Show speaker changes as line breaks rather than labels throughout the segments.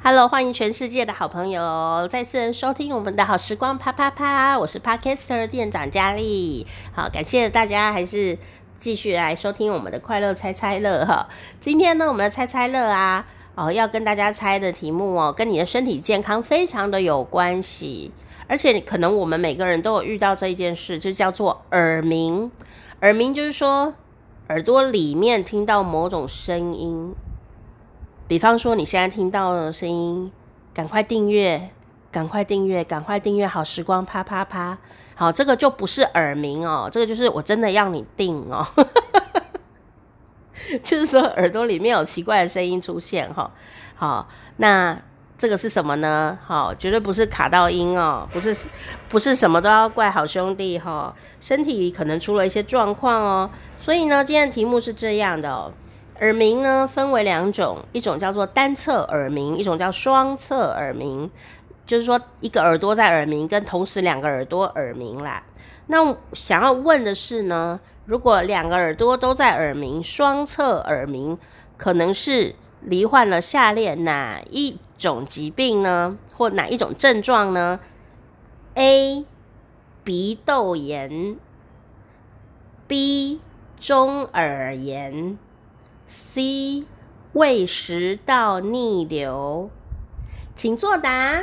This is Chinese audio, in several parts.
Hello，欢迎全世界的好朋友再次收听我们的好时光啪啪啪，我是 Podcaster 店长佳丽。好，感谢大家还是继续来收听我们的快乐猜猜乐哈。今天呢，我们的猜猜乐啊，哦，要跟大家猜的题目哦，跟你的身体健康非常的有关系，而且可能我们每个人都有遇到这一件事，就叫做耳鸣。耳鸣就是说耳朵里面听到某种声音。比方说，你现在听到的声音，赶快订阅，赶快订阅，赶快订阅！好时光，啪啪啪！好，这个就不是耳鸣哦，这个就是我真的要你订哦，就是说耳朵里面有奇怪的声音出现哈。好，那这个是什么呢？好，绝对不是卡到音哦，不是，不是什么都要怪好兄弟哈，身体可能出了一些状况哦。所以呢，今天的题目是这样的。耳鸣呢，分为两种，一种叫做单侧耳鸣，一种叫双侧耳鸣。就是说，一个耳朵在耳鸣，跟同时两个耳朵耳鸣啦。那想要问的是呢，如果两个耳朵都在耳鸣，双侧耳鸣，可能是罹患了下列哪一种疾病呢？或哪一种症状呢？A. 鼻窦炎，B. 中耳炎。C 胃食道逆流，请作答。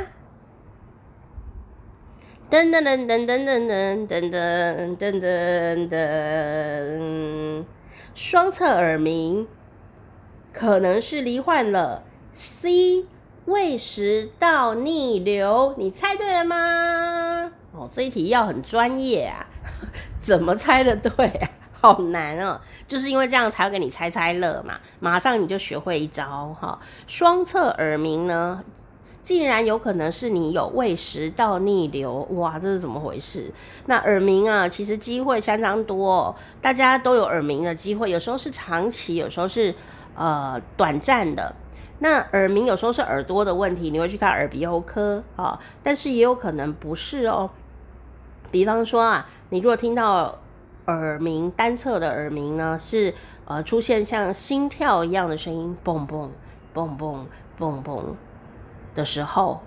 噔噔噔噔噔噔噔噔噔噔噔噔，双侧耳鸣可能是罹患了 C 胃食道逆流，你猜对了吗？哦，这一题要很专业啊，怎么猜的对啊？好难哦，就是因为这样才会给你猜猜乐嘛，马上你就学会一招哈。双侧耳鸣呢，竟然有可能是你有胃食道逆流，哇，这是怎么回事？那耳鸣啊，其实机会相当多哦，大家都有耳鸣的机会，有时候是长期，有时候是呃短暂的。那耳鸣有时候是耳朵的问题，你会去看耳鼻喉科啊，但是也有可能不是哦。比方说啊，你如果听到耳鸣，单侧的耳鸣呢，是呃出现像心跳一样的声音，嘣嘣嘣嘣嘣嘣的时候，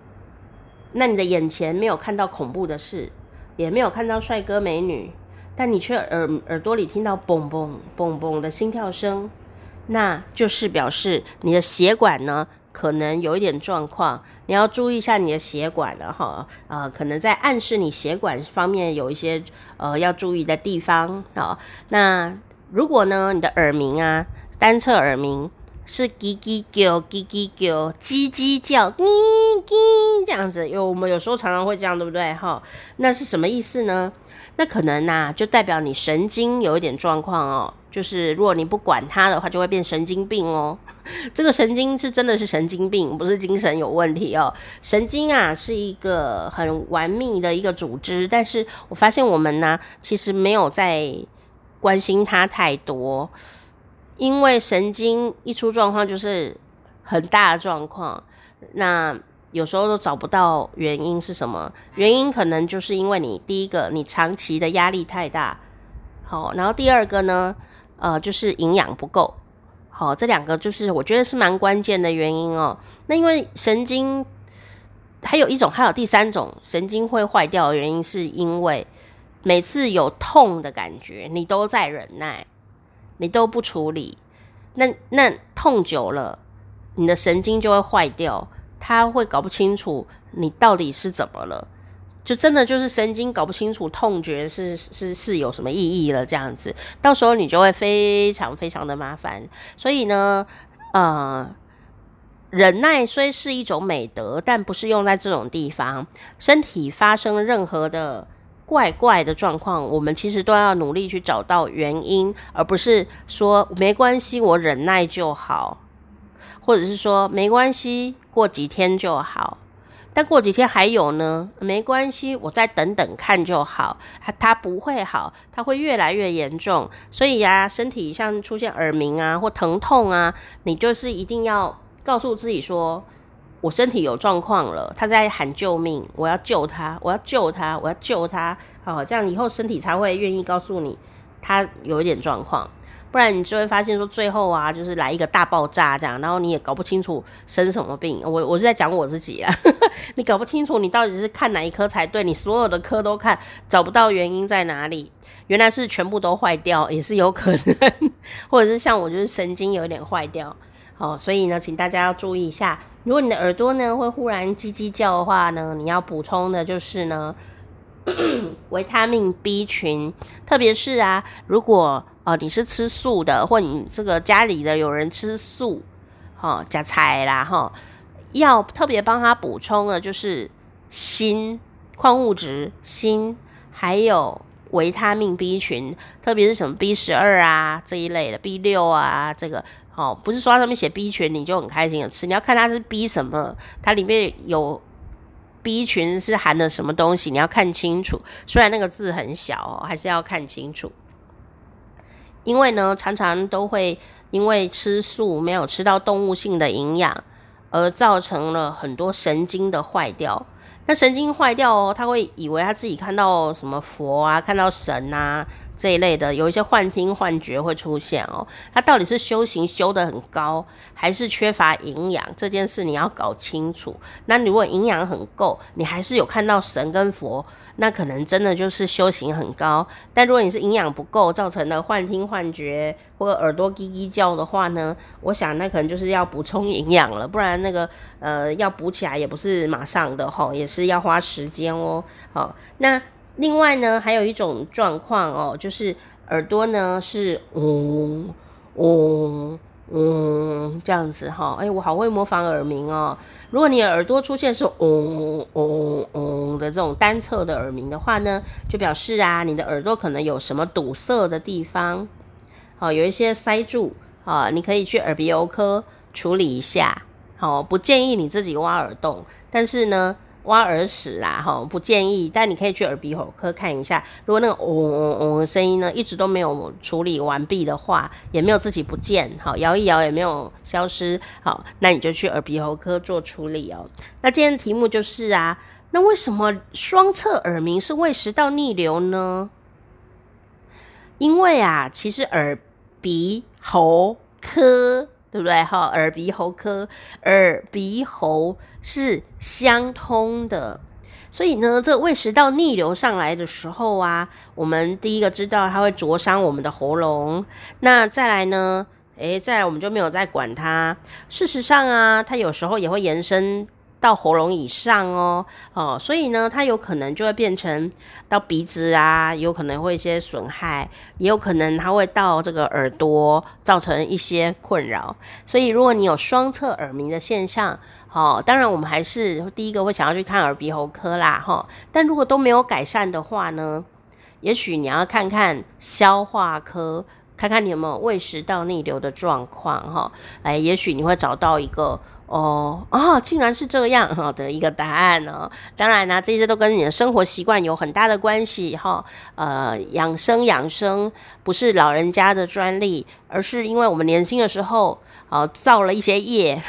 那你的眼前没有看到恐怖的事，也没有看到帅哥美女，但你却耳耳朵里听到嘣嘣嘣嘣的心跳声，那就是表示你的血管呢，可能有一点状况，你要注意一下你的血管了哈，呃，可能在暗示你血管方面有一些呃要注意的地方啊。那如果呢，你的耳鸣啊，单侧耳鸣是叽叽叫、叽叽叫、叽叽叫、叽叽这样子，有我们有时候常常会这样，对不对？哈，那是什么意思呢？那可能呐、啊，就代表你神经有一点状况哦。就是如果你不管它的话，就会变神经病哦。这个神经是真的是神经病，不是精神有问题哦。神经啊是一个很完密的一个组织，但是我发现我们呢，其实没有在关心它太多，因为神经一出状况就是很大的状况，那有时候都找不到原因是什么。原因可能就是因为你第一个，你长期的压力太大，好，然后第二个呢？呃，就是营养不够，好，这两个就是我觉得是蛮关键的原因哦。那因为神经还有一种，还有第三种神经会坏掉的原因，是因为每次有痛的感觉，你都在忍耐，你都不处理，那那痛久了，你的神经就会坏掉，他会搞不清楚你到底是怎么了。就真的就是神经搞不清楚痛觉是是是有什么意义了，这样子，到时候你就会非常非常的麻烦。所以呢，呃，忍耐虽是一种美德，但不是用在这种地方。身体发生任何的怪怪的状况，我们其实都要努力去找到原因，而不是说没关系，我忍耐就好，或者是说没关系，过几天就好。但过几天还有呢，没关系，我再等等看就好。它它不会好，它会越来越严重。所以呀、身体像出现耳鸣啊或疼痛啊，你就是一定要告诉自己说，我身体有状况了，他在喊救命，我要救他，我要救他，我要救他。好，这样以后身体才会愿意告诉你，他有一点状况。不然你就会发现说最后啊，就是来一个大爆炸这样，然后你也搞不清楚生什么病。我我是在讲我自己啊，你搞不清楚你到底是看哪一科才对，你所有的科都看，找不到原因在哪里，原来是全部都坏掉，也是有可能，或者是像我就是神经有点坏掉。好，所以呢，请大家要注意一下，如果你的耳朵呢会忽然叽叽叫的话呢，你要补充的就是呢。维他命 B 群，特别是啊，如果呃你是吃素的，或你这个家里的有人吃素，哈、哦，加菜啦哈，要特别帮他补充的，就是锌、矿物质、锌，还有维他命 B 群，特别是什么 B 十二啊这一类的，B 六啊这个，哦，不是说上面写 B 群你就很开心的吃，你要看它是 B 什么，它里面有。B 群是含的什么东西？你要看清楚。虽然那个字很小哦，还是要看清楚。因为呢，常常都会因为吃素没有吃到动物性的营养，而造成了很多神经的坏掉。那神经坏掉哦，他会以为他自己看到什么佛啊，看到神啊。这一类的有一些幻听幻觉会出现哦，他到底是修行修得很高，还是缺乏营养？这件事你要搞清楚。那如果营养很够，你还是有看到神跟佛，那可能真的就是修行很高。但如果你是营养不够造成的幻听幻觉或者耳朵叽叽叫的话呢，我想那可能就是要补充营养了，不然那个呃要补起来也不是马上的吼，也是要花时间哦。好，那。另外呢，还有一种状况哦，就是耳朵呢是嗡嗡嗡这样子哈、哦。哎，我好会模仿耳鸣哦。如果你的耳朵出现是嗡嗡嗡的这种单侧的耳鸣的话呢，就表示啊，你的耳朵可能有什么堵塞的地方，好、有一些塞住啊、你可以去耳鼻喉科处理一下。好、不建议你自己挖耳洞，但是呢。挖耳屎啦，哈，不建议。但你可以去耳鼻喉科看一下，如果那个嗡嗡嗡的声音呢，一直都没有处理完毕的话，也没有自己不见，好，摇一摇也没有消失，好，那你就去耳鼻喉科做处理哦。那今天的题目就是啊，那为什么双侧耳鸣是胃食道逆流呢？因为啊，其实耳鼻喉科。对不对？哈，耳鼻喉科，耳鼻喉是相通的，所以呢，这个胃食道逆流上来的时候啊，我们第一个知道它会灼伤我们的喉咙。那再来呢，诶，再来我们就没有再管它。事实上啊，它有时候也会延伸。到喉咙以上哦，哦，所以呢，它有可能就会变成到鼻子啊，有可能会一些损害，也有可能它会到这个耳朵，造成一些困扰。所以，如果你有双侧耳鸣的现象，哦，当然我们还是第一个会想要去看耳鼻喉科啦，哈、但如果都没有改善的话呢，也许你要看看消化科，看看你有没有胃食道逆流的状况，哈、哎，也许你会找到一个。哦哦，竟然是这样哈 的一个答案呢。当然呢，这些都跟你的生活习惯有很大的关系哈。呃，养生养生不是老人家的专利，而是因为我们年轻的时候啊造了一些业，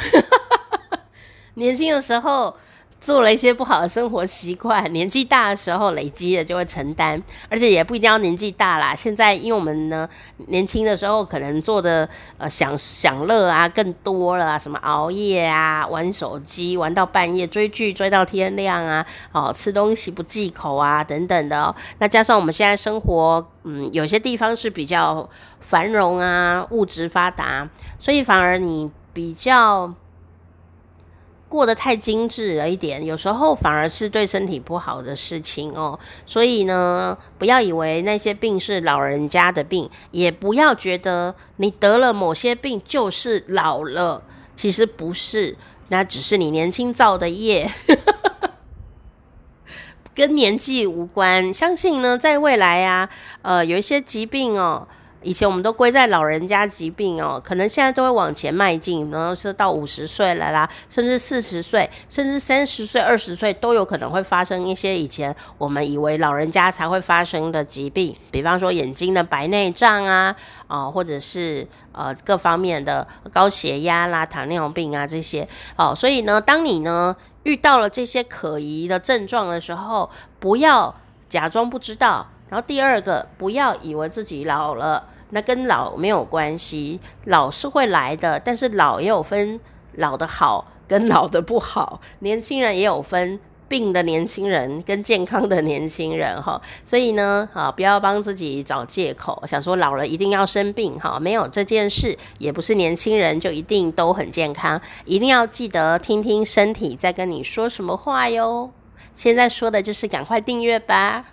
年轻的时候。做了一些不好的生活习惯，年纪大的时候累积的就会承担，而且也不一定要年纪大啦。现在因为我们呢年轻的时候可能做的呃享享乐啊更多了，什么熬夜啊、玩手机玩到半夜、追剧追到天亮啊，哦吃东西不忌口啊等等的。那加上我们现在生活嗯有些地方是比较繁荣啊，物质发达，所以反而你比较。过得太精致了一点，有时候反而是对身体不好的事情哦。所以呢，不要以为那些病是老人家的病，也不要觉得你得了某些病就是老了，其实不是，那只是你年轻造的业，跟年纪无关。相信呢，在未来啊，呃，有一些疾病哦。以前我们都归在老人家疾病哦，可能现在都会往前迈进，然后是到五十岁了啦，甚至四十岁，甚至三十岁、二十岁都有可能会发生一些以前我们以为老人家才会发生的疾病，比方说眼睛的白内障啊，啊、或者是呃各方面的高血压啦、糖尿病啊这些哦。所以呢，当你呢遇到了这些可疑的症状的时候，不要假装不知道。然后第二个，不要以为自己老了，那跟老没有关系，老是会来的，但是老也有分老的好跟老的不好，年轻人也有分。病的年轻人跟健康的年轻人哈，所以呢，啊，不要帮自己找借口，想说老了一定要生病哈，没有这件事，也不是年轻人就一定都很健康，一定要记得听听身体在跟你说什么话哟。现在说的就是赶快订阅吧。